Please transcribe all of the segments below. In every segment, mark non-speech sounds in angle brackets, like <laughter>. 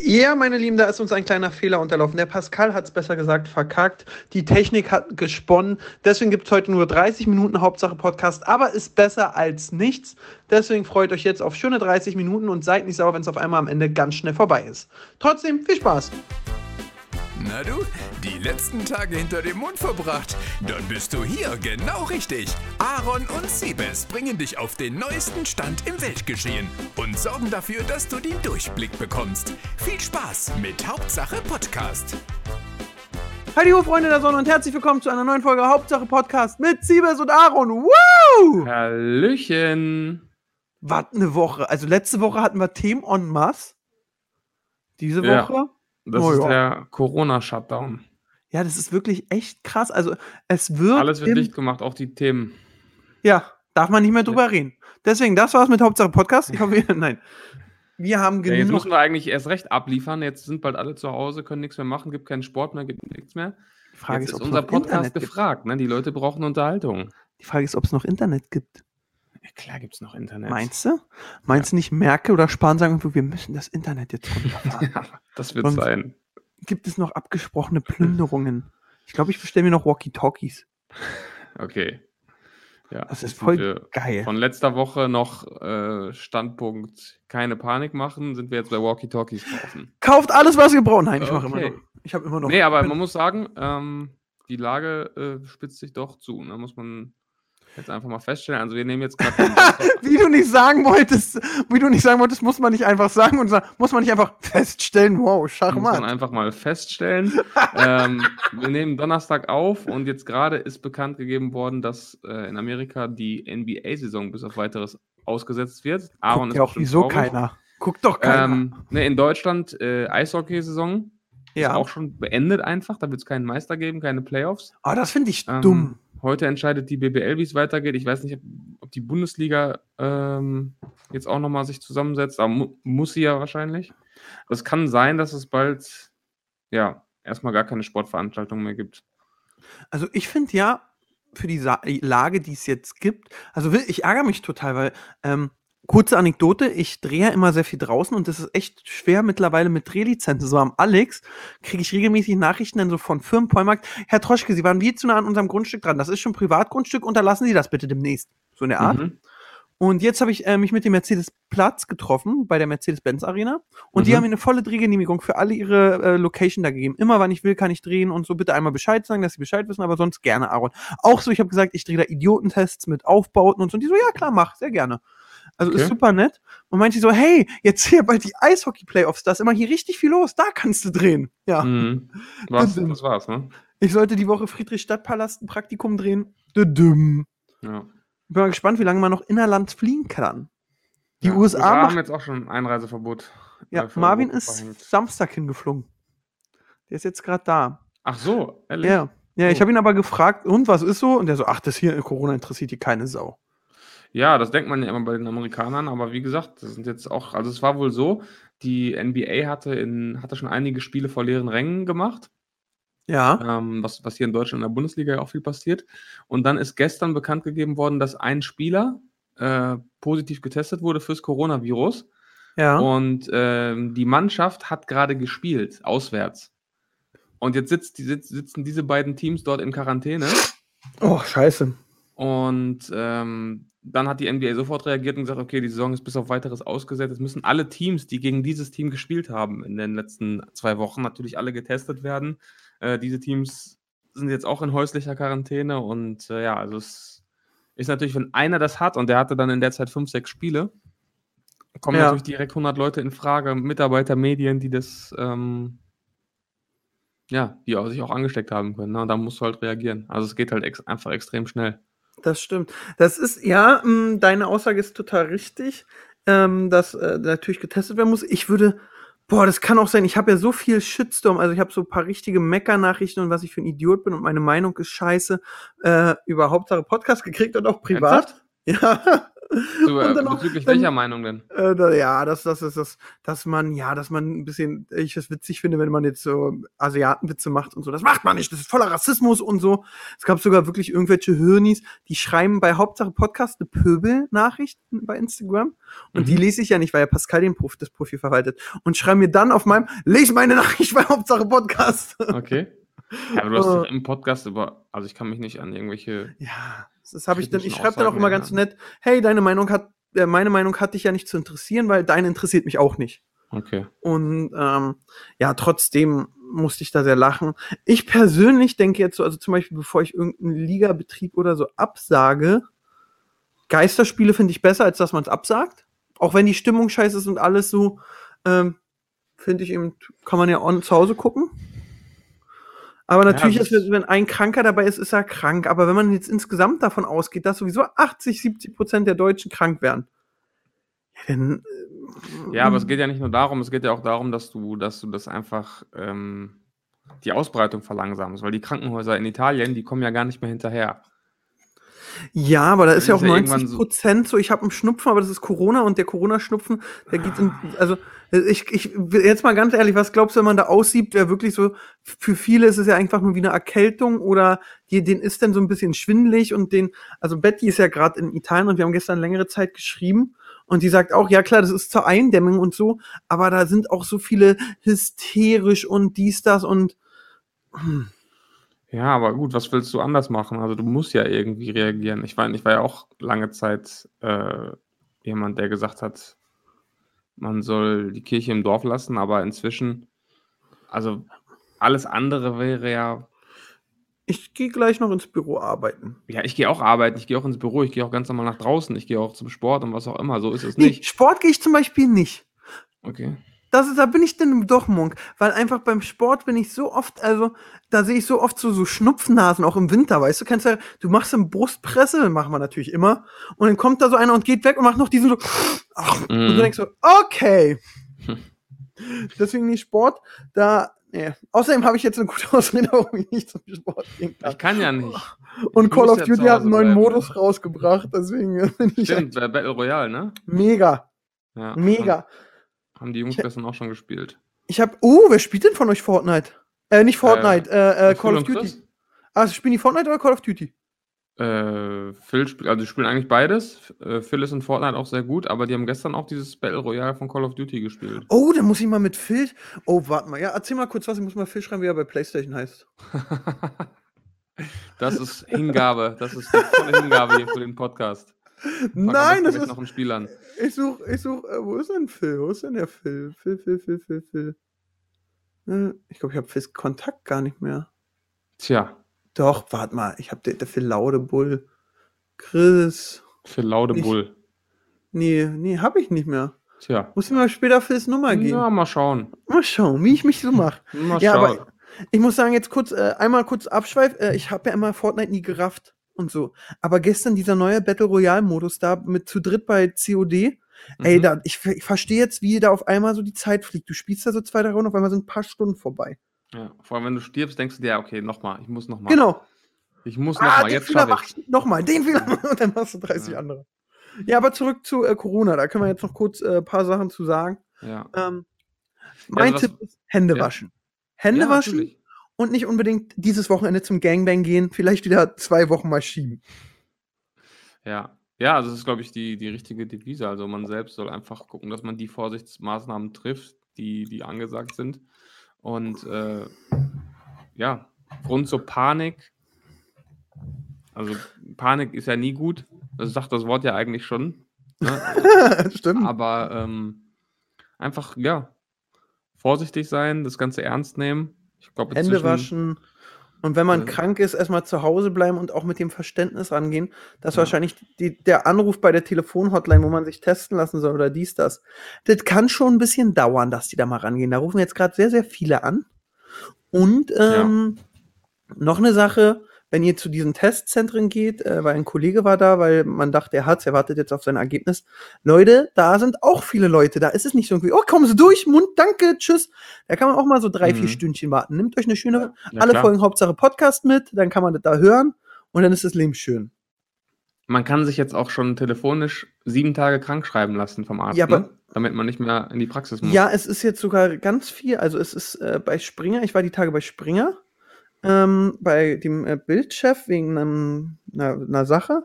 Ja, meine Lieben, da ist uns ein kleiner Fehler unterlaufen. Der Pascal hat es besser gesagt verkackt. Die Technik hat gesponnen. Deswegen gibt es heute nur 30 Minuten Hauptsache Podcast, aber ist besser als nichts. Deswegen freut euch jetzt auf schöne 30 Minuten und seid nicht sauer, wenn es auf einmal am Ende ganz schnell vorbei ist. Trotzdem viel Spaß. Na du, die letzten Tage hinter dem Mond verbracht? Dann bist du hier genau richtig. Aaron und Siebes bringen dich auf den neuesten Stand im Weltgeschehen und sorgen dafür, dass du den Durchblick bekommst. Viel Spaß mit Hauptsache Podcast. Hallo Freunde der Sonne und herzlich willkommen zu einer neuen Folge Hauptsache Podcast mit Siebes und Aaron. Woo! Hallöchen. Was eine Woche. Also letzte Woche hatten wir Themen en masse. Diese Ja. Das Oh ist ja. der Corona-Shutdown. Ja, das ist wirklich echt krass. Also es wird. Alles wird dicht gemacht, auch die Themen. Ja, darf man nicht mehr drüber reden. Deswegen, das war's mit Hauptsache Podcast. Ich hoffe, <laughs> nein. Wir haben Ja, jetzt genug. müssen wir eigentlich erst recht abliefern. Jetzt sind bald alle zu Hause, können nichts mehr machen, gibt keinen Sport mehr, gibt nichts mehr. die Frage jetzt ist, ist ob unser Podcast Internet gefragt. Ne? Die Leute brauchen Unterhaltung. Die Frage ist, ob es noch Internet gibt. Ja, klar gibt es noch Internet. Meinst du? Meinst du nicht, Merkel oder Spahn sagen, wir müssen das Internet jetzt runterfahren? <laughs> Das wird Sonst- sein. gibt es noch abgesprochene Plünderungen? Ich glaube, ich bestelle mir noch Walkie-Talkies. Okay. Ja, Das ist voll geil. Von letzter Woche noch äh, Standpunkt keine Panik machen, sind wir jetzt bei Walkie-Talkies kaufen. Kauft alles, was ihr braucht. Nein, ich mache immer Okay. noch. Ich habe immer noch. Nee, aber man muss sagen, ähm, die Lage äh, spitzt sich doch zu. Da muss man jetzt einfach mal feststellen. Also wir nehmen jetzt gerade <laughs> wie du nicht sagen wolltest, wie du nicht sagen wolltest, muss man nicht einfach sagen und sagen, muss man nicht einfach feststellen, wow, muss man Schachmatt. einfach mal feststellen. <laughs> ähm, wir nehmen Donnerstag auf und jetzt gerade ist bekannt gegeben worden, dass äh, in Amerika die NBA-Saison bis auf weiteres ausgesetzt wird. Aaron Guckt ja auch wieso traurig. keiner. Guckt doch keiner. Ähm, ne, in Deutschland äh, Eishockey-Saison ist ja. auch schon beendet einfach. Da wird es keinen Meister geben, keine Playoffs. Aber das finde ich Ähm, dumm. Heute entscheidet die BBL, wie es weitergeht. Ich weiß nicht, ob, die Bundesliga ähm, jetzt auch nochmal sich zusammensetzt, aber mu muss sie ja wahrscheinlich. Es kann sein, dass es bald ja erstmal gar keine Sportveranstaltung mehr gibt. Also ich finde ja, für die Sa Lage, die es jetzt gibt, also ich ärgere mich total, weil, ähm, kurze Anekdote, ich drehe ja immer sehr viel draußen und das ist echt schwer mittlerweile mit Drehlizenzen. So am Alex kriege ich regelmäßig Nachrichten dann so von Firmen, Pollmarkt, Herr Troschke, Sie waren wie zu nah an unserem Grundstück dran. Das ist schon Privatgrundstück, unterlassen Sie das bitte demnächst. So in der Art. Mhm. Und jetzt habe ich äh, mich mit dem Mercedes-Platz getroffen bei der Mercedes-Benz-Arena. Und die Mhm. haben mir eine volle Drehgenehmigung für alle ihre äh, Location da gegeben. Immer, wann ich will, kann ich drehen und so. Bitte einmal Bescheid sagen, dass sie Bescheid wissen, aber sonst gerne, Aaron. Auch so, ich habe gesagt, ich drehe da Idiotentests mit Aufbauten und so. Und die so, ja klar, mach, sehr gerne. Also ist Okay. super nett. Und meinte so, hey, jetzt hier bald die Eishockey-Playoffs, da ist immer hier richtig viel los, da kannst du drehen. Ja. Mhm. <laughs> Was, das war's, ne? Ich sollte die Woche Friedrichstadtpalast ein Praktikum drehen. Düdüm. Ja. Bin mal gespannt, wie lange man noch innerland fliegen kann. Die ja. USA haben macht jetzt auch schon Einreiseverbot. Ja, äh, Marvin Europa ist verhängt. Samstag hingeflogen. Der ist jetzt gerade da. Ach so, ehrlich? Ja. Ja, ich Oh. habe ihn aber gefragt, und was ist so? Und der so, ach, das hier in Corona interessiert hier keine Sau. Ja, das denkt man ja immer bei den Amerikanern, aber wie gesagt, das sind jetzt auch, also es war wohl so, die NBA hatte, in, hatte schon einige Spiele vor leeren Rängen gemacht, Ja. ähm, was, was hier in Deutschland in der Bundesliga ja auch viel passiert. Und dann ist gestern bekannt gegeben worden, dass ein Spieler äh, positiv getestet wurde fürs Coronavirus. Ja. Und ähm, die Mannschaft hat gerade gespielt, auswärts. Und jetzt sitzt, die, sitz, sitzen diese beiden Teams dort in Quarantäne. Oh, scheiße. Und ähm, dann hat die NBA sofort reagiert und gesagt, okay, die Saison ist bis auf weiteres ausgesetzt. Es müssen alle Teams, die gegen dieses Team gespielt haben in den letzten zwei Wochen, natürlich alle getestet werden. Äh, diese Teams sind jetzt auch in häuslicher Quarantäne und äh, ja, also es ist natürlich, wenn einer das hat und der hatte dann in der Zeit fünf, sechs Spiele, kommen Ja. natürlich direkt 100 Leute in Frage, Mitarbeiter, Medien, die das, ähm, ja, die auch, sich auch angesteckt haben können. Ne? Und da musst du halt reagieren. Also es geht halt ex einfach extrem schnell. Das stimmt. Das ist, ja, mh, deine Aussage ist total richtig, ähm, dass äh, natürlich getestet werden muss. Ich würde, boah, das kann auch sein, ich habe ja so viel Shitstorm, also ich habe so ein paar richtige Mecker-Nachrichten und was ich für ein Idiot bin und meine Meinung ist scheiße, äh, über Hauptsache Podcast gekriegt und auch privat. <laughs> Ja. So, äh, Und dann auch- bezüglich dann- welcher Meinung denn? Äh, da, ja, das, das ist das, dass man, ja, dass man ein bisschen, ich es witzig finde, wenn man jetzt so Asiatenwitze macht und so. Das macht man nicht, das ist voller Rassismus und so. Es gab sogar wirklich irgendwelche Hirnis, die schreiben bei Hauptsache Podcast eine Pöbel-Nachrichten bei Instagram. Und Mhm. die lese ich ja nicht, weil ja Pascal den Prof, das Profil verwaltet. Und schreiben mir dann auf meinem, lese meine Nachricht bei Hauptsache Podcast. Okay. Ja, aber du hast doch im Podcast über, also ich kann mich nicht an irgendwelche. Ja, das habe ich dann, ich schreibe dann auch immer ganz nett, hey, deine Meinung hat, äh, meine Meinung hat dich ja nicht zu interessieren, weil deine interessiert mich auch nicht. Okay. Und ähm, ja, trotzdem musste ich da sehr lachen. Ich persönlich denke jetzt so, also zum Beispiel, bevor ich irgendeinen Ligabetrieb oder so absage, Geisterspiele finde ich besser, als dass man es absagt. Auch wenn die Stimmung scheiße ist und alles so, ähm, finde ich eben, kann man ja on, zu Hause gucken. Aber Ja, natürlich das- ist, wenn ein Kranker dabei ist, ist er krank. Aber wenn man jetzt insgesamt davon ausgeht, dass sowieso 80, 70 Prozent der Deutschen krank werden, ja, dann. äh, Ja, aber es geht ja nicht nur darum, es geht ja auch darum, dass du, dass du das einfach ähm, die Ausbreitung verlangsamst, weil die Krankenhäuser in Italien, die kommen ja gar nicht mehr hinterher. Ja, aber da ist ja auch ja irgendwann 90 so- Prozent so, ich habe einen Schnupfen, aber das ist Corona und der Corona-Schnupfen, der geht in, also ich, ich, jetzt mal ganz ehrlich, was glaubst du, wenn man da aussieht, wer wirklich so, für viele ist es ja einfach nur wie eine Erkältung oder die, den ist dann so ein bisschen schwindelig und den, also Betty ist ja gerade in Italien und wir haben gestern längere Zeit geschrieben und die sagt auch, ja klar, das ist zur Eindämmung und so, aber da sind auch so viele hysterisch und dies, das und Ja, aber gut, was willst du anders machen? Also du musst ja irgendwie reagieren. Ich war, ich war ja auch lange Zeit äh, jemand, der gesagt hat, man soll die Kirche im Dorf lassen, aber inzwischen, also alles andere wäre ja, ich gehe gleich noch ins Büro arbeiten. ja, ich gehe auch arbeiten, ich gehe auch ins Büro, ich gehe auch ganz normal nach draußen, ich gehe auch zum Sport und was auch immer, so ist es Nee, nicht. Sport gehe ich zum Beispiel nicht. Okay. Das ist, da bin ich dann doch Monk, weil einfach beim Sport bin ich so oft, also da sehe ich so oft so, so Schnupfnasen, auch im Winter, weißt du, kennst ja, du machst eine Brustpresse, machen wir natürlich immer, und dann kommt da so einer und geht weg und macht noch diesen so, ach, und Mhm. du denkst so, okay. Deswegen nicht Sport, da, nee. Außerdem habe ich jetzt eine gute Ausrede, warum ich nicht zum Sport gehen kann. Ich kann ja nicht. Und ich Call of Duty hat einen neuen bleiben. Modus rausgebracht, deswegen Stimmt, Battle Royale, ne? mega, Ja. mega. Haben die Jungs Ich- gestern auch schon gespielt. Ich hab, oh, wer spielt denn von euch Fortnite? Äh, nicht Fortnite, äh, äh, Call of Duty. Chris? Ah, spielen die Fortnite oder Call of Duty? Äh, Phil spielt, also die spielen eigentlich beides. Äh, Phil ist in Fortnite auch sehr gut, aber die haben gestern auch dieses Battle Royale von Call of Duty gespielt. Oh, dann muss ich mal mit Phil. Oh, warte mal. Ja, erzähl mal kurz was. Ich muss mal Phil schreiben, wie er bei PlayStation heißt. <laughs> das ist Hingabe. Das ist die volle Hingabe hier für den Podcast. Nein, das ist. noch einen Spiel an. Ich such, ich such. Äh, wo ist denn Phil? Wo ist denn der Phil? Phil, Phil, Phil, Phil, Phil. Äh, ich glaube, ich habe Phils Kontakt gar nicht mehr. Tja, Doch, warte mal. Ich habe der, der Phil Laudebull. Chris. für Laude Ich- Bull. Nee, nee, habe ich nicht mehr. Tja. Muss ich mal später Phils Nummer geben. Ja, mal schauen. Mal schauen, wie ich mich so mache. Mal Ja, schauen. aber ich muss sagen, jetzt kurz, äh, einmal kurz Abschweif. Äh, ich habe ja immer Fortnite nie gerafft und so. Aber gestern dieser neue Battle Royale-Modus da mit zu dritt bei COD. Ey, Mhm. da, ich, ich verstehe jetzt, wie da auf einmal so die Zeit fliegt. Du spielst da so zwei, drei Runden, auf einmal sind ein paar Stunden vorbei. ja, vor allem, wenn du stirbst, denkst du dir, ja, okay, nochmal. Ich muss nochmal. Genau. Ich muss Ah, nochmal. den Jetzt schaffe ich ich nochmal, den Fehler. <laughs> Und dann machst du 30 Ja. andere. Ja, aber zurück zu äh, Corona. Da können wir jetzt noch kurz ein äh, paar Sachen zu sagen. Ja. Ähm, mein also Tipp ist Hände waschen. Hände waschen natürlich. Und nicht unbedingt dieses Wochenende zum Gangbang gehen, vielleicht wieder zwei Wochen mal schieben. Ja. Ja, also das ist, glaube ich, die, die richtige Devise. Also man selbst soll einfach gucken, dass man die Vorsichtsmaßnahmen trifft, die, die angesagt sind. Und äh, ja, Grund zur Panik. Also Panik ist ja nie gut. Das sagt das Wort ja eigentlich schon. Ne? <laughs> Stimmt. Aber ähm, einfach, ja, vorsichtig sein, das Ganze ernst nehmen. Ich glaube, Hände waschen. Und wenn man Äh. krank ist, erstmal zu Hause bleiben und auch mit dem Verständnis rangehen, dass Ja. wahrscheinlich die, der Anruf bei der Telefonhotline, wo man sich testen lassen soll oder dies, das, das kann schon ein bisschen dauern, dass die da mal rangehen. Da rufen jetzt gerade sehr, sehr viele an. Und ähm, noch eine Sache, wenn ihr zu diesen Testzentren geht, äh, weil ein Kollege war da, weil man dachte, er hat's, er wartet jetzt auf sein Ergebnis. Leute, da sind auch viele Leute. Da ist es nicht so irgendwie, oh, kommen Sie durch, Mund, danke, tschüss. Da kann man auch mal so drei, vier Mhm. Stündchen warten. Nehmt euch eine schöne, Ja, alle klar. Folgen Hauptsache Podcast mit, dann kann man das da hören und dann ist das Leben schön. Man kann sich jetzt auch schon telefonisch sieben Tage krank schreiben lassen vom Arzt, Ja, aber- ne? damit man nicht mehr in die Praxis muss. Ja, es ist jetzt sogar ganz viel. Also es ist äh, bei Springer, ich war die Tage bei Springer, ähm, bei dem äh, Bildchef wegen einem, einer, einer Sache.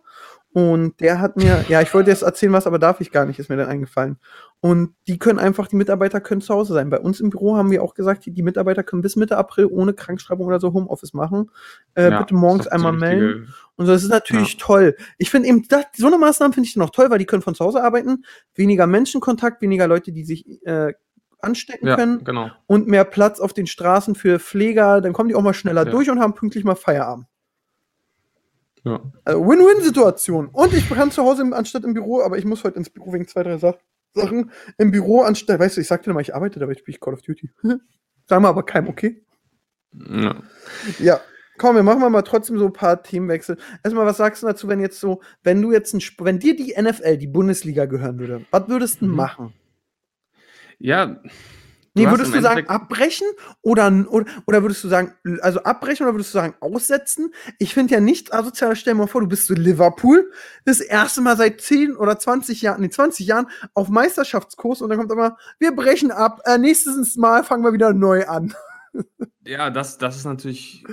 Und der hat mir, ja, ich wollte jetzt erzählen, was, aber darf ich gar nicht, ist mir dann eingefallen. Und die können einfach, die Mitarbeiter können zu Hause sein. Bei uns im Büro haben wir auch gesagt, die, die Mitarbeiter können bis Mitte April ohne Krankschreibung oder so Homeoffice machen. Äh, Ja, bitte morgens einmal melden. Und das ist natürlich toll. Ich finde eben, das, so eine Maßnahme finde ich noch toll, weil die können von zu Hause arbeiten, weniger Menschenkontakt, weniger Leute, die sich äh, anstecken Ja, können genau. und mehr Platz auf den Straßen für Pfleger. Dann kommen die auch mal schneller Ja. durch und haben pünktlich mal Feierabend. Ja. Also Win-Win-Situation. Und ich kann zu Hause im, anstatt im Büro, aber ich muss heute ins Büro wegen zwei, drei Sa Sachen. Im Büro anstatt, weißt du, ich sagte dir mal, ich arbeite, dabei spiele ich Call of Duty. <laughs> Sagen wir aber keinem, okay? ja. Ja. Komm, wir machen mal trotzdem so ein paar Themenwechsel. Erstmal, was sagst du dazu, wenn jetzt so, wenn du jetzt ein, wenn dir die NFL, die Bundesliga gehören würde, was würdest du Mhm. machen? Ja. Nee, würdest du sagen, Endeffekt- abbrechen oder, oder, oder würdest du sagen, also abbrechen oder würdest du sagen, aussetzen? Ich finde ja nicht asozial, stell dir mal vor, du bist so Liverpool, das erste Mal seit 10 oder 20 Jahren, nee, 20 Jahren auf Meisterschaftskurs und dann kommt immer, wir brechen ab, äh, nächstes Mal fangen wir wieder neu an. <laughs> Ja, das, das ist natürlich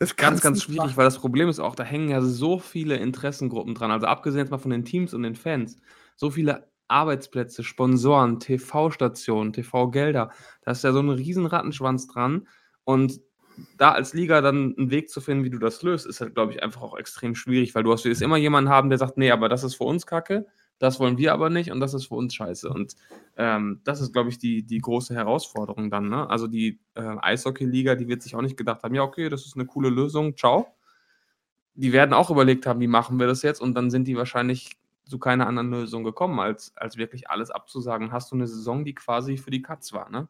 Das ganz, ganz schwierig, machen. weil das Problem ist auch, da hängen ja so viele Interessengruppen dran. Also abgesehen jetzt mal von den Teams und den Fans, so viele Arbeitsplätze, Sponsoren, TV-Stationen, TV-Gelder, da ist ja so ein riesen Rattenschwanz dran. Und da als Liga dann einen Weg zu finden, wie du das löst, ist halt, glaube ich, einfach auch extrem schwierig, weil du hast, wirst immer jemanden haben, der sagt, nee, aber das ist für uns Kacke, das wollen wir aber nicht und das ist für uns scheiße. Und ähm, das ist, glaube ich, die, die große Herausforderung dann. Ne? Also die äh, Eishockey-Liga, die wird sich auch nicht gedacht haben, ja, okay, das ist eine coole Lösung, ciao. Die werden auch überlegt haben, wie machen wir das jetzt? Und dann sind die wahrscheinlich zu keiner anderen Lösung gekommen, als, als wirklich alles abzusagen. Hast du eine Saison, die quasi für die Katz war, ne?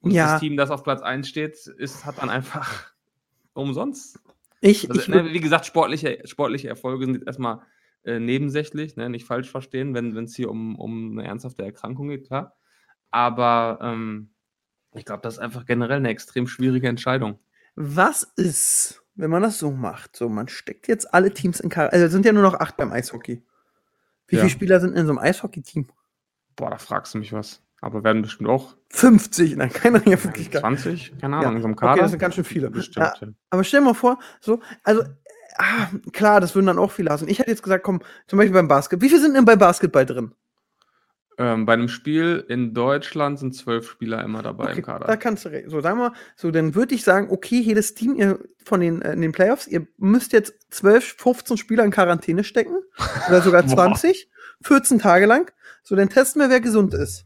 Und Ja. das Team, das auf Platz 1 steht, ist, hat dann einfach <laughs> umsonst. Ich, Also, ich, ne, wie gesagt, sportliche, sportliche Erfolge sind jetzt erstmal äh, nebensächlich, ne, nicht falsch verstehen, wenn es hier um, um eine ernsthafte Erkrankung geht, klar. Aber ähm, ich glaube, das ist einfach generell eine extrem schwierige Entscheidung. was ist, wenn man das so macht? So, man steckt jetzt alle Teams in Charakter, also es sind ja nur noch acht beim Eishockey. Wie Ja. viele Spieler sind in so einem Eishockey-Team? Boah, da fragst du mich was. Aber werden bestimmt auch 50, nein, keiner hier wirklich gar 20, keine Ja, Ahnung, in so einem Okay, Kader. das sind ganz schön viele. Bestimmt. Ja, Ja. aber stell dir mal vor, so, also, ah, klar, das würden dann auch viele lassen. Ich hätte jetzt gesagt, komm, zum Beispiel beim Basketball. Wie viele sind denn bei Basketball drin? Ähm, bei einem Spiel in Deutschland sind zwölf Spieler immer dabei Okay, im Kader. da kannst du, so, sagen wir, so, dann würde ich sagen, okay, jedes Team ihr von den, äh, in den Playoffs, ihr müsst jetzt 12, 15 Spieler in Quarantäne stecken. <laughs> Oder sogar Boah. 20, 14 Tage lang. So, dann testen wir, wer gesund ist.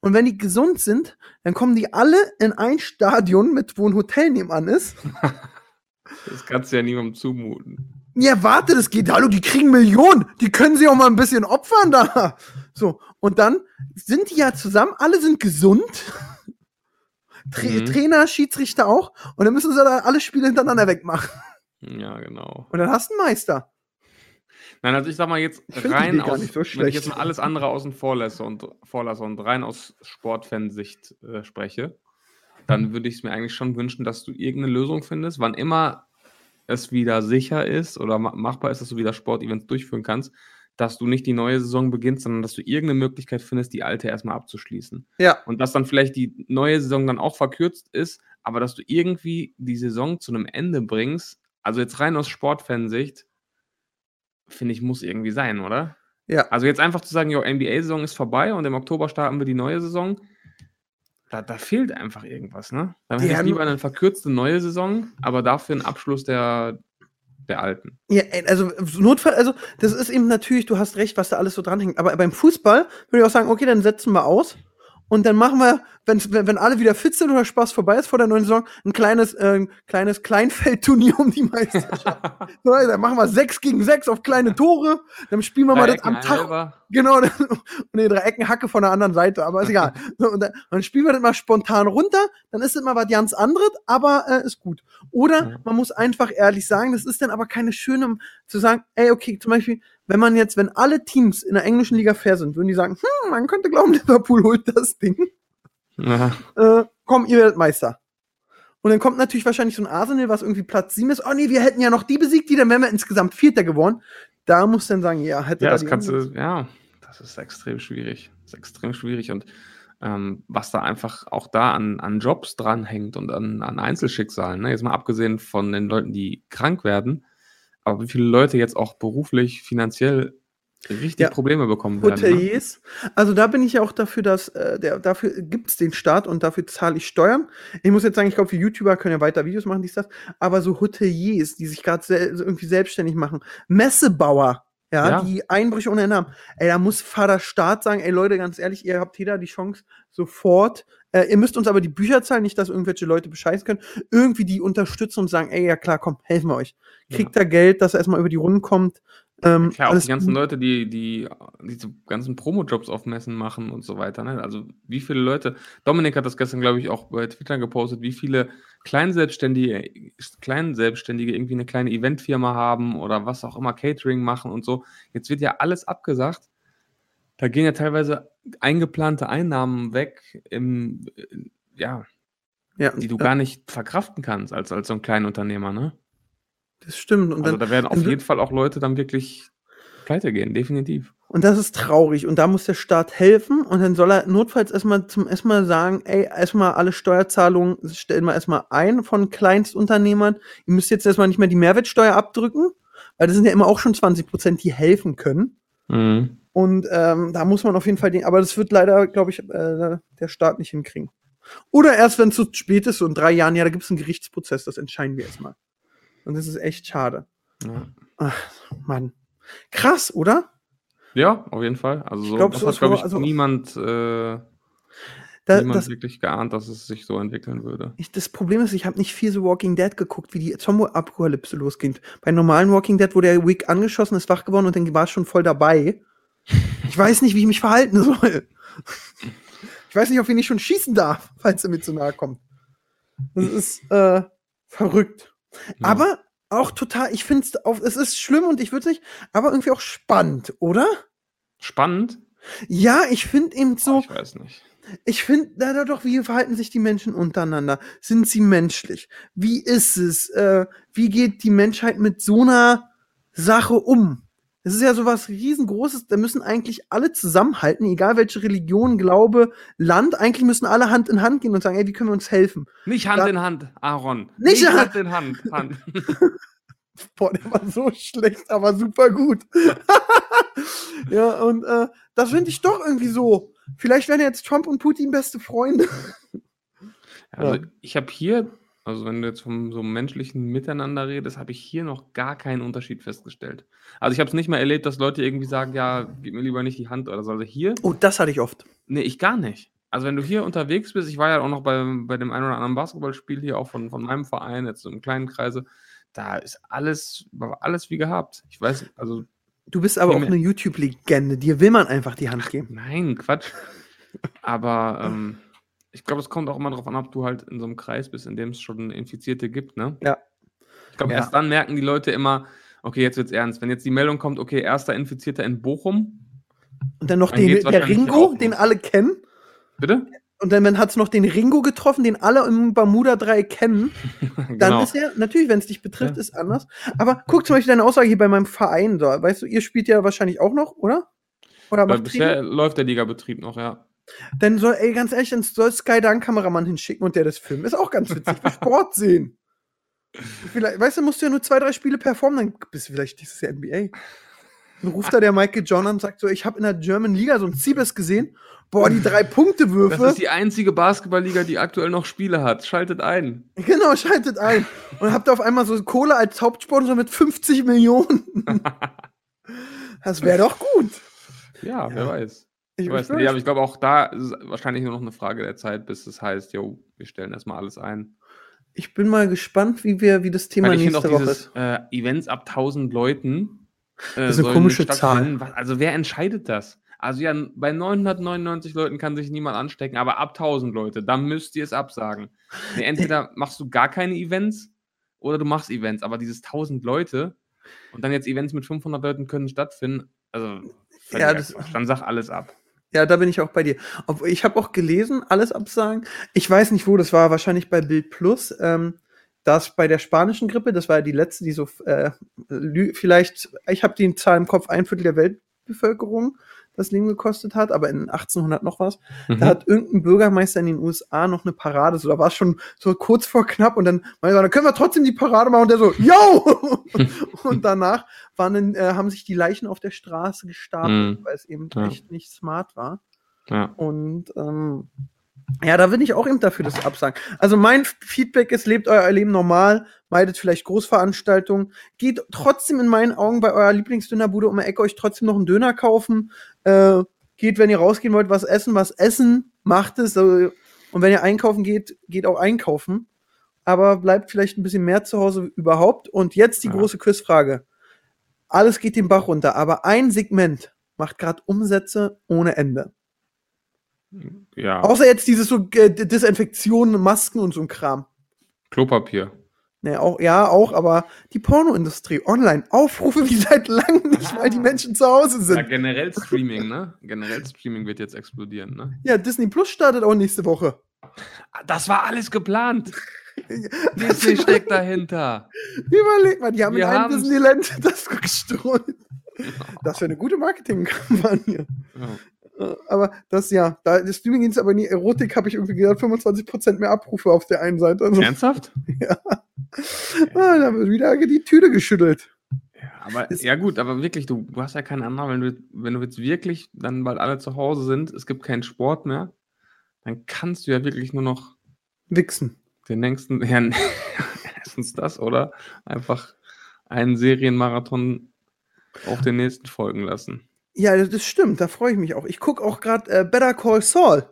Und wenn die gesund sind, dann kommen die alle in ein Stadion mit, wo ein Hotel nebenan ist. <laughs> Das kannst du ja niemandem zumuten. Ja, warte, das geht. Hallo, die kriegen Millionen. Die können sie auch mal ein bisschen opfern da. So, und dann sind die ja zusammen, alle sind gesund. Tra Mhm. Trainer, Schiedsrichter auch. Und dann müssen sie da alle Spiele hintereinander wegmachen. Ja, genau. Und dann hast du einen Meister. Nein, also ich sag mal jetzt Ich rein aus, nicht so wenn ich jetzt mal alles andere außen vor lasse und, vorlasse und rein aus Sportfansicht äh, spreche, dann würde ich es mir eigentlich schon wünschen, dass du irgendeine Lösung findest, wann immer es wieder sicher ist oder ma- machbar ist, dass du wieder Sportevents durchführen kannst, dass du nicht die neue Saison beginnst, sondern dass du irgendeine Möglichkeit findest, die alte erstmal abzuschließen. Ja. Und dass dann vielleicht die neue Saison dann auch verkürzt ist, aber dass du irgendwie die Saison zu einem Ende bringst, also jetzt rein aus Sportfansicht, finde ich, muss irgendwie sein, oder? Ja. Also jetzt einfach zu sagen, jo, NBA-Saison ist vorbei und im Oktober starten wir die neue Saison, da, da fehlt einfach irgendwas, ne? Dann hätte Ja, ich lieber eine verkürzte neue Saison, aber dafür einen Abschluss der, der alten. Ja, also Notfall, also das ist eben natürlich, du hast recht, was da alles so dranhängt. Aber beim Fußball würde ich auch sagen, okay, dann setzen wir aus. Und dann machen wir, wenn, wenn alle wieder fit sind oder Spaß vorbei ist vor der neuen Saison, ein kleines, äh, ein kleines Kleinfeldturnier um die Meisterschaft. <laughs> so, dann machen wir sechs gegen sechs auf kleine Tore. Dann spielen wir mal das am Tag. Halber. Genau, und <laughs> nee, drei Ecken Hacke von der anderen Seite, aber ist egal. <laughs> So, und dann, dann spielen wir das mal spontan runter, dann ist es mal was ganz anderes, aber äh, ist gut. Oder Ja. man muss einfach ehrlich sagen, das ist dann aber keine schöne, zu sagen, ey, okay, zum Beispiel, wenn man jetzt, wenn alle Teams in der englischen Liga fair sind, würden die sagen, hm, man könnte glauben, <laughs> Liverpool holt das Ding. Ja. Äh, komm, ihr werdet Meister. Und dann kommt natürlich wahrscheinlich so ein Arsenal, was irgendwie Platz 7 ist. Oh nee, wir hätten ja noch die besiegt, die, dann wären wir insgesamt Vierter geworden. da muss dann sagen, ja, hätte Ja, da das kannst du, ja, das ist extrem schwierig. Das ist extrem schwierig und ähm, was da einfach auch da an, an Jobs dranhängt und an, an Einzelschicksalen, ne? jetzt mal abgesehen von den Leuten, die krank werden, aber wie viele Leute jetzt auch beruflich, finanziell richtig Ja. Probleme bekommen werden. Ne? Hoteliers. Also da bin ich ja auch dafür, dass äh, der, dafür gibt es den Staat und dafür zahle ich Steuern. Ich muss jetzt sagen, ich glaube, wir YouTuber können ja weiter Videos machen, dies, das. Aber so Hoteliers, die sich gerade irgendwie selbstständig machen, Messebauer, ja, Ja. die Einbrüche ohne Namen. Ey, da muss Vater Staat sagen, ey Leute, ganz ehrlich, ihr habt jeder die Chance, sofort, äh, ihr müsst uns aber die Bücher zahlen, nicht, dass irgendwelche Leute bescheißen können, irgendwie die unterstützen und sagen, ey, ja klar, komm, helfen wir euch. Kriegt da Geld, dass er erstmal über die Runden kommt. Ähm, Klar, auch die ganzen. Leute, die, die diese ganzen Promo-Jobs auf Messen machen und so weiter. Ne? Also wie viele Leute, Dominik hat das gestern, glaube ich, auch bei Twitter gepostet, wie viele Kleinselbstständige, Kleinselbstständige irgendwie eine kleine Eventfirma haben oder was auch immer, Catering machen und so. Jetzt wird ja alles abgesagt. Da gehen ja teilweise eingeplante Einnahmen weg, im, äh, ja, ja, die du ja, gar nicht verkraften kannst als, als so ein Kleinunternehmer. Ne? Das stimmt. Und Also dann, da werden auf jeden Fall auch Leute dann wirklich pleite gehen, definitiv. Und das ist traurig. Und da muss der Staat helfen. Und dann soll er notfalls erstmal zum erstmal sagen, ey, erstmal alle Steuerzahlungen stellen wir erstmal ein von Kleinstunternehmern. Ihr müsst jetzt erstmal nicht mehr die Mehrwertsteuer abdrücken, weil das sind ja immer auch schon 20 Prozent, die helfen können. Mhm. Und ähm, da muss man auf jeden Fall den, aber das wird leider, glaube ich, äh, der Staat nicht hinkriegen. Oder erst, wenn es zu spät ist, so in drei Jahren, ja, da gibt es einen Gerichtsprozess, das entscheiden wir erstmal. Und das ist echt schade. Ja. Ach, Mann. Krass, oder? Ja, auf jeden Fall. Also so, glaub, das so hat, glaube ich, also- niemand, äh, Da, niemand das, wirklich geahnt, dass es sich so entwickeln würde. Ich, das Problem ist, ich habe nicht viel so Walking Dead geguckt, wie die Zombie-Apokalypse losging. Bei normalen Walking Dead wurde der Wick angeschossen, ist wach geworden und dann war es schon voll dabei. Ich weiß nicht, wie ich mich verhalten soll. Ich weiß nicht, wen ich schon schießen darf, falls er mir zu nahe kommt. Das ist äh, verrückt. Ja. Aber auch total, ich finde es es ist schlimm und ich würde nicht, aber irgendwie auch spannend, oder? Spannend? Ja, ich finde eben so, Oh, ich weiß nicht. ich finde, da doch, wie verhalten sich die Menschen untereinander? Sind sie menschlich? Wie ist es? Äh, wie geht die Menschheit mit so einer Sache um? Es ist ja sowas riesengroßes, da müssen eigentlich alle zusammenhalten, egal welche Religion, Glaube, Land, eigentlich müssen alle Hand in Hand gehen und sagen, ey, wie können wir uns helfen? Nicht Hand Da- in Hand, Aaron. Nicht Hand in Hand. Hand. <laughs> Boah, der war so schlecht, aber super gut. <laughs> ja, und äh, das finde ich doch irgendwie so. Vielleicht werden jetzt Trump und Putin beste Freunde. Also Ja. ich habe hier, also wenn du jetzt vom so menschlichen Miteinander redest, habe ich hier noch gar keinen Unterschied festgestellt. Also ich habe es nicht mehr erlebt, dass Leute irgendwie sagen, ja, gib mir lieber nicht die Hand oder so. Also hier, Oh, das hatte ich oft. nee, ich gar nicht. Also wenn du hier unterwegs bist, ich war ja auch noch bei, bei dem einen oder anderen Basketballspiel hier, auch von, von meinem Verein, jetzt so im kleinen Kreise, da ist alles, alles wie gehabt. Ich weiß, also Du bist aber auch eine YouTube-Legende. Dir will man einfach die Hand geben. Nein, Quatsch. Aber ähm, ich glaube, es kommt auch immer darauf an, ob du halt in so einem Kreis bist, in dem es schon Infizierte gibt, ne? Ja. Ich glaube, Ja. erst dann merken die Leute immer, okay, jetzt wird's ernst. Wenn jetzt die Meldung kommt, okay, erster Infizierter in Bochum, Und dann noch Dann den, der Ringo, den alle kennen. bitte? Und dann hat es noch den Ringo getroffen, den alle im Bermuda-Dreieck kennen. <laughs> Dann genau. ist ja, natürlich, wenn es dich betrifft, Ja. ist anders. Aber guck zum Beispiel deine Aussage hier bei meinem Verein. So. Weißt du, ihr spielt ja wahrscheinlich auch noch, oder? Oder macht bisher Training? läuft der Ligabetrieb noch, ja. Dann soll, ey, ganz ehrlich, dann soll Sky da einen Kameramann hinschicken und der das filmt. Ist auch ganz witzig. Sport sehen. Vielleicht, weißt du, musst du ja nur zwei, drei Spiele performen, dann bist du vielleicht dieses Jahr NBA. Dann ruft da der Michael John an und sagt so, ich habe in der German Liga so ein Ziebes gesehen. Boah, die drei Punkte Das Würfe. ist die einzige Basketballliga, die aktuell noch Spiele hat. Schaltet ein. Genau, schaltet ein. Und habt auf einmal so Kohle als Hauptsponsor mit 50 Millionen. <laughs> das wäre doch gut. Ja, Ja. wer weiß. Ich weiß nicht, aber ich glaube auch da ist es wahrscheinlich nur noch eine Frage der Zeit, bis es heißt, jo, wir stellen erstmal alles ein. ich bin mal gespannt, wie wir, wie das Thema Weil ich finde auch nächste Woche dieses ist. äh, Events ab 1000 Leuten. Äh, Das ist eine komische. Was- Also wer entscheidet das? Also ja, bei 999 Leuten kann sich niemand anstecken, aber ab 1000 Leute, dann müsst ihr es absagen. Nee, entweder <laughs> machst du gar keine Events oder du machst Events, aber dieses 1000 Leute und dann jetzt Events mit 500 Leuten können stattfinden, also Ja, das, dann sag alles ab. Ja, da bin ich auch bei dir. Ich habe auch gelesen, alles absagen. Ich weiß nicht wo, das war wahrscheinlich bei Bild Plus. Ähm, dass bei der spanischen Grippe, das war ja die letzte, die so äh, vielleicht, ich habe die Zahl im Kopf, ein Viertel der Weltbevölkerung das Leben gekostet hat, aber in 1800 noch was. Mhm. Da hat irgendein Bürgermeister in den USA noch eine Parade, so da war es schon so kurz vor knapp und dann meinte er, dann können wir trotzdem die Parade machen und der so, yo! <laughs> und danach waren dann, äh, haben sich die Leichen auf der Straße gestapelt, Mhm. weil es eben Ja. echt nicht smart war. ja. Und ähm, ja, da bin ich auch eben dafür, das absagen. Also mein Feedback ist, lebt euer Leben normal, meidet vielleicht Großveranstaltungen, geht trotzdem in meinen Augen bei eurer Lieblingsdönerbude um die Ecke euch trotzdem noch einen Döner kaufen. Äh, geht, wenn ihr rausgehen wollt, was essen, was essen, macht es. Also, und wenn ihr einkaufen geht, geht auch einkaufen. Aber bleibt vielleicht ein bisschen mehr zu Hause überhaupt. Und jetzt die Ja. große Quizfrage. Alles geht den Bach runter, aber ein Segment macht gerade Umsätze ohne Ende. Ja. Außer jetzt dieses so äh, Desinfektion, Masken und so ein Kram. Klopapier. Ne, auch, ja, auch, aber die Pornoindustrie online, Aufrufe <laughs> wie seit langem nicht, weil die Menschen zu Hause Ja, sind. generell <laughs> Streaming, ne? Generell Streaming wird jetzt explodieren, ne? Ja, Disney Plus startet auch nächste Woche. Das war alles geplant. Das <laughs> Disney steckt dahinter. Überleg mal, die haben Wir in einem. Disneyland das gestreut. Das wäre eine gute Marketingkampagne. Ja. Äh, Aber das ja, da das Streamingdienst, aber nie Erotik habe ich irgendwie gehört, 25% mehr Abrufe auf der einen Seite. Also, Ernsthaft? <laughs> ah, da wird wieder die Tüte geschüttelt. Ja, aber Ist- ja gut, aber wirklich, du, du hast ja keine andere, wenn du, wenn du jetzt wirklich dann bald alle zu Hause sind, es gibt keinen Sport mehr, dann kannst du ja wirklich nur noch Wichsen. den nächsten, <laughs> ja, erstens das, oder? Einfach einen Serienmarathon auf den nächsten folgen lassen. Ja, das- stimmt, da freue ich mich auch. Ich gucke auch gerade äh, Better Call Saul.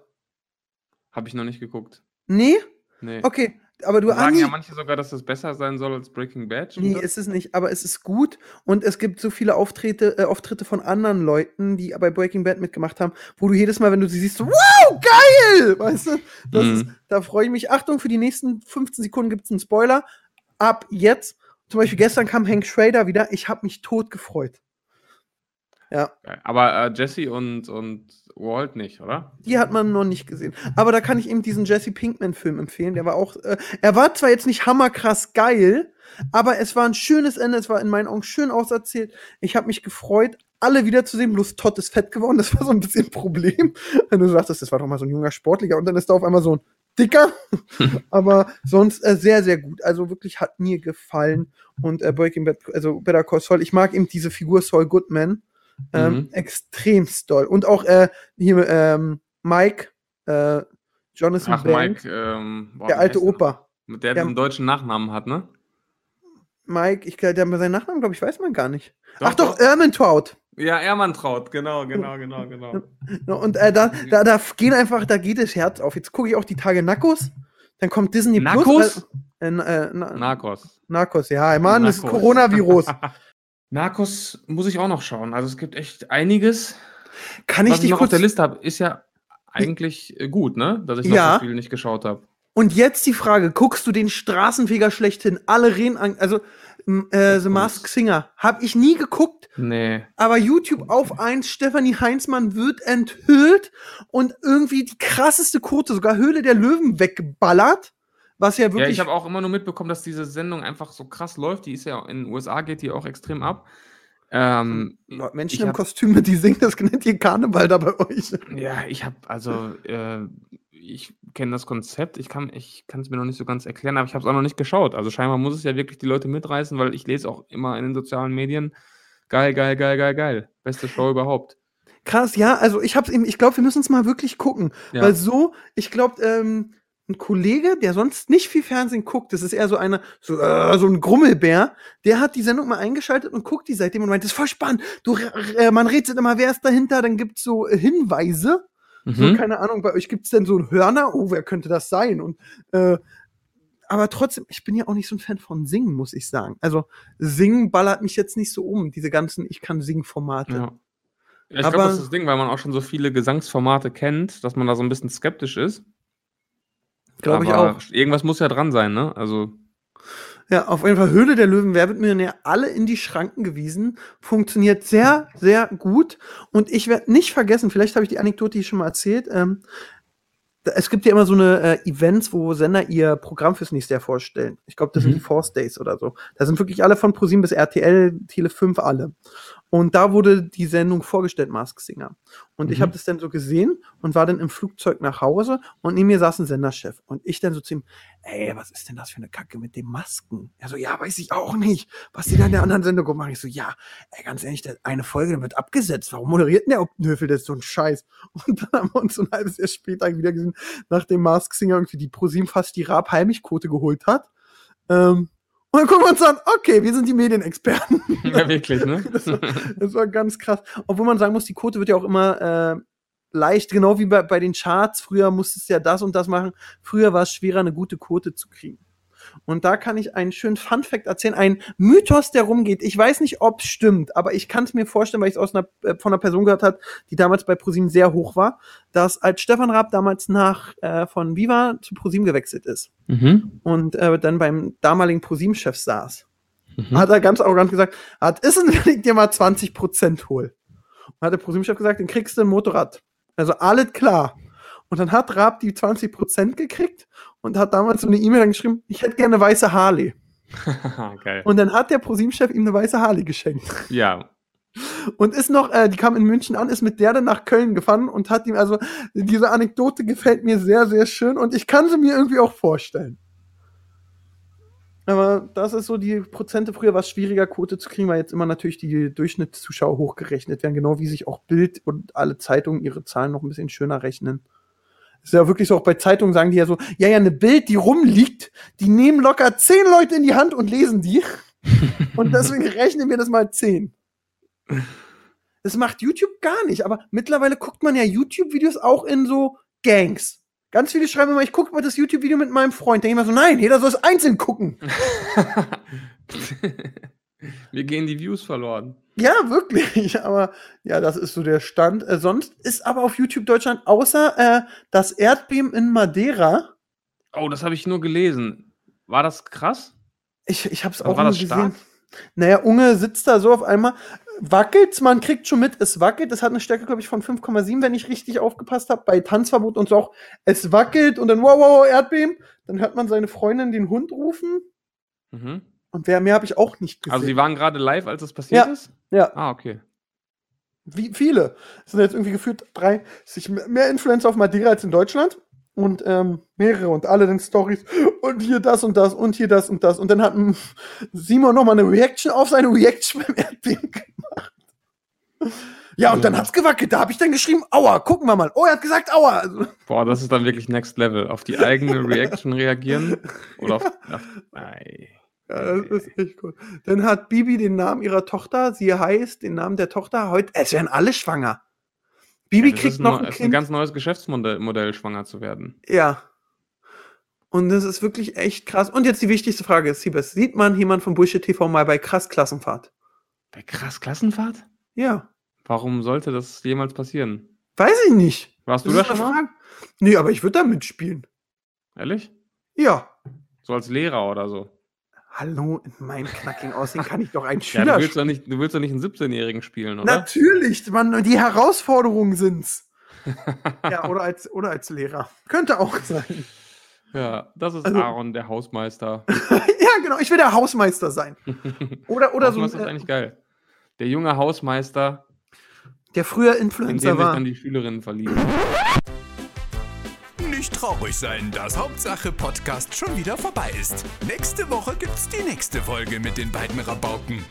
Habe ich noch nicht geguckt. Nee? Nee. Okay, aber du Sagen ja manche sogar, dass das besser sein soll als Breaking Bad. Nee, das? ist es nicht, aber es ist gut und es gibt so viele Auftritte, äh, Auftritte von anderen Leuten, die bei Breaking Bad mitgemacht haben, wo du jedes Mal, wenn du sie siehst, so, wow, geil! Weißt du? Das Mhm. ist, da freue ich mich. Achtung, für die nächsten 15 Sekunden gibt es einen Spoiler. Ab jetzt. Zum Beispiel gestern kam Hank Schrader wieder. Ich habe mich tot gefreut. Ja. Aber äh, Jesse und, und Walt nicht, oder? die hat man noch nicht gesehen. Aber da kann ich eben diesen Jesse Pinkman-Film empfehlen. Der war auch, äh, er war zwar jetzt nicht hammerkrass geil, aber es war ein schönes Ende. Es war in meinen Augen schön auserzählt. Ich habe mich gefreut, alle wiederzusehen. Bloß Todd ist fett geworden. Das war so ein bisschen ein Problem. <laughs> Wenn du sagtest, das war doch mal so ein junger Sportlicher und dann ist da auf einmal so ein dicker. <laughs> aber sonst äh, sehr, sehr gut. Also wirklich hat mir gefallen. Und äh, Breaking Bad, also Better Call Saul, ich mag eben diese Figur Saul Goodman. Ähm, Mhm. Extremst doll. Und auch äh, hier ähm, Mike, äh, Jonathan Ach, Banks, Mike, ähm, boah, der alte? Opa. Mit der Der- einen deutschen Nachnamen hat, ne? Mike, ich glaube, der seinen Nachnamen, glaube ich, weiß man gar nicht. Doch, Ach doch, doch. Ermentraut. Ja, Ermantraut, genau, genau, <laughs> genau, genau. Und äh, da, da, da gehen einfach, da geht das Herz auf. Jetzt gucke ich auch die Tage Nackos. Dann kommt Disney Narcos? Äh, äh, na, na, Narcos. Narcos, ja, Mann, das ist Narcos. Coronavirus. <laughs> Narcos muss ich auch noch schauen. Also es gibt echt einiges. Kann ich Was ich dich noch auf kurz. der Liste habe, ist ja eigentlich äh, gut, ne? Dass ich noch Ja. so viel nicht geschaut habe. Und jetzt die Frage: Guckst du den Straßenfeger schlechthin? Alle reden an. Also, äh, The Masked Singer. Hab ich nie geguckt. Nee. Aber YouTube auf eins, Stefanie Heinzmann wird enthüllt und irgendwie die krasseste Quote, sogar Höhle der Löwen weggeballert. Was ja Ja, wirklich. ich habe auch immer nur mitbekommen, dass diese Sendung einfach so krass läuft. Die ist ja in den USA geht die auch extrem ab. Ähm, Menschen im hab- Kostüm, die singen, das nennt ihr Karneval da bei euch. Ja, ich habe also äh, ich kenne das Konzept. Ich kann ich kann es mir noch nicht so ganz erklären, aber ich habe es auch noch nicht geschaut. Also scheinbar muss es ja wirklich die Leute mitreißen, weil ich lese auch immer in den sozialen Medien geil, geil, geil, geil, geil. Beste Show <laughs> überhaupt. Krass, ja, also ich hab's eben, ich glaube, wir müssen es mal wirklich gucken. Ja. Weil so, ich glaube, ähm, ein Kollege, der sonst nicht viel Fernsehen guckt, das ist eher so einer, so, äh, so ein Grummelbär, der hat die Sendung mal eingeschaltet und guckt die seitdem und meint, das ist voll spannend. Du, äh, man rätselt immer, wer ist dahinter, dann gibt's so äh, Hinweise. So, Mhm. keine Ahnung, bei euch gibt's denn so einen Hörner? Oh, wer könnte das sein? Und äh, aber trotzdem, ich bin ja auch nicht so ein Fan von Singen, muss ich sagen. Also Singen ballert mich jetzt nicht so um, diese ganzen Ich kann singen Formate. Ja. Ja, ich glaube, das ist das Ding, weil man auch schon so viele Gesangsformate kennt, dass man da so ein bisschen skeptisch ist. Glaube ich auch. Irgendwas muss ja dran sein, ne? Also, Ja, auf jeden Fall Höhle der Löwen, wer wird Millionär, alle in die Schranken gewiesen. Funktioniert sehr, sehr gut. Und ich werde nicht vergessen, vielleicht habe ich die Anekdote hier schon mal erzählt, ähm, es gibt ja immer so eine äh, Events, wo Sender ihr Programm fürs nächste Jahr vorstellen. Ich glaube, das Mhm. sind die Force Days oder so. Da sind wirklich alle von ProSieben bis RTL, Tele 5 alle. Und da wurde die Sendung vorgestellt, Mask Singer. Und ich Mhm. habe das dann so gesehen und war dann im Flugzeug nach Hause und neben mir saß ein Senderchef. Und ich dann so zu ihm, ey, was ist denn das für eine Kacke mit den Masken? Er so, ja, weiß ich auch nicht, was die da in der anderen Sendung machen. Ich so, ja, ey, ganz ehrlich, eine Folge wird abgesetzt. Warum moderiert denn der Obnöfel das so ein Scheiß? Und dann haben wir uns so ein halbes Jahr später wieder gesehen, nachdem Mask Singer irgendwie die ProSieben fast die Raab-Heimich-Quote geholt hat. Ähm, und dann gucken wir uns an, okay, wir sind die Medienexperten. <laughs> Ja, wirklich, ne? Das war, das war ganz krass. Obwohl man sagen muss, die Quote wird ja auch immer äh, leicht, genau wie bei, bei den Charts. Früher musstest du ja das und das machen. Früher war es schwerer, eine gute Quote zu kriegen. Und da kann ich einen schönen Fun-Fact erzählen, ein Mythos, der rumgeht. Ich weiß nicht, ob es stimmt, aber ich kann es mir vorstellen, weil ich es aus einer, äh, von einer Person gehört hat, die damals bei ProSieben sehr hoch war, dass als Stefan Raab damals nach äh, von Viva zu ProSieben gewechselt ist Mhm. und äh, dann beim damaligen ProSieben-Chef saß, Mhm. hat er ganz arrogant gesagt, hat, ist es, wenn ich dir mal 20 Prozent hol? Und hat der ProSieben-Chef gesagt, dann kriegst du ein Motorrad. Also alles klar. Und dann hat Raab die 20 Prozent gekriegt und hat damals so eine E-Mail geschrieben, ich hätte gerne eine weiße Harley. <laughs> Geil. Und dann hat der ProSieben-Chef ihm eine weiße Harley geschenkt. Ja. Und ist noch, äh, die kam in München an, ist mit der dann nach Köln gefahren und hat ihm, also diese Anekdote gefällt mir sehr, sehr schön und ich kann sie mir irgendwie auch vorstellen. Aber das ist so, die Prozente früher war es schwieriger, Quote zu kriegen, weil jetzt immer natürlich die Durchschnittszuschauer hochgerechnet werden, genau wie sich auch Bild und alle Zeitungen ihre Zahlen noch ein bisschen schöner rechnen. Ist ja wirklich so, auch bei Zeitungen sagen die ja so, ja, ja, eine Bild, die rumliegt, die nehmen locker zehn Leute in die Hand und lesen die. und <laughs> deswegen rechnen wir das mal zehn. Das macht YouTube gar nicht, aber mittlerweile guckt man ja YouTube-Videos auch in so Gangs. Ganz viele schreiben immer, ich gucke mal das YouTube-Video mit meinem Freund. Denke ich mal so, nein, jeder soll es einzeln gucken. <laughs> Mir gehen die Views verloren. Ja, wirklich. <laughs> Aber ja, das ist so der Stand. Äh, sonst ist aber auf YouTube Deutschland außer äh, das Erdbeben in Madeira. Oh, das habe ich nur gelesen. War das krass? Ich, ich habe es auch war nur das gesehen. stark? Naja, Unge sitzt da so auf einmal, wackelt, man kriegt schon mit, es wackelt. Es hat eine Stärke, glaube ich, von 5,7, wenn ich richtig aufgepasst habe. Bei Tanzverbot und so auch. Es wackelt und dann wow, wow, wow, Erdbeben. Dann hört man seine Freundin den Hund rufen. Mhm. Und wer mehr habe ich auch nicht gesehen. Also, sie waren gerade live, als das passiert Ja. ist? ja, Ah, okay. wie viele. Es sind jetzt irgendwie gefühlt drei, sich mehr Influencer auf Madeira als in Deutschland. Und ähm, mehrere und alle den Stories und hier das und das und hier das und das. Und dann hat Simon nochmal eine Reaction auf seine Reaction beim Erdbeben gemacht. Ja, und dann hat's gewackelt. Da habe ich dann geschrieben, aua, gucken wir mal. Oh, er hat gesagt, aua. Also, Boah, das ist dann wirklich Next Level. Auf die eigene <laughs> Reaction reagieren? Oder auf. auf ei. Ja, das ist echt cool. Dann hat Bibi den Namen ihrer Tochter, sie heißt den Namen der Tochter heute, es werden alle schwanger. Bibi Ja, kriegt ist, noch ein, ein ist ein Kind. ganz neues Geschäftsmodell, Modell, schwanger zu werden. Ja. Und das ist wirklich echt krass. Und jetzt die wichtigste Frage, Siebes. Sieht man jemand von Bullshit TV mal bei krass Klassenfahrt? Bei krass Klassenfahrt? Ja. Warum sollte das jemals passieren? Weiß ich nicht. Warst du Das da ist schon mal? Frage. Nee, aber ich würde da mitspielen. Ehrlich? Ja. So als Lehrer oder so? Hallo, in meinem knackigen Aussehen kann ich doch einen <laughs> Ja, Schüler du willst doch nicht, du willst doch nicht einen 17-Jährigen spielen, oder? Natürlich, man, die Herausforderungen sind's. <laughs> ja, oder als, oder als Lehrer. Könnte auch sein. Ja, das ist Also- Aaron, der Hausmeister. <laughs> ja, genau. Ich will der Hausmeister sein. Oder, oder so, Hausmeister ist äh, eigentlich geil. Der junge Hausmeister, der früher in den Influencer sich war. dann die Schülerinnen verlieben. Traurig sein, dass Hauptsache Podcast schon wieder vorbei ist. Nächste Woche gibt's die nächste Folge mit den beiden Rabauken.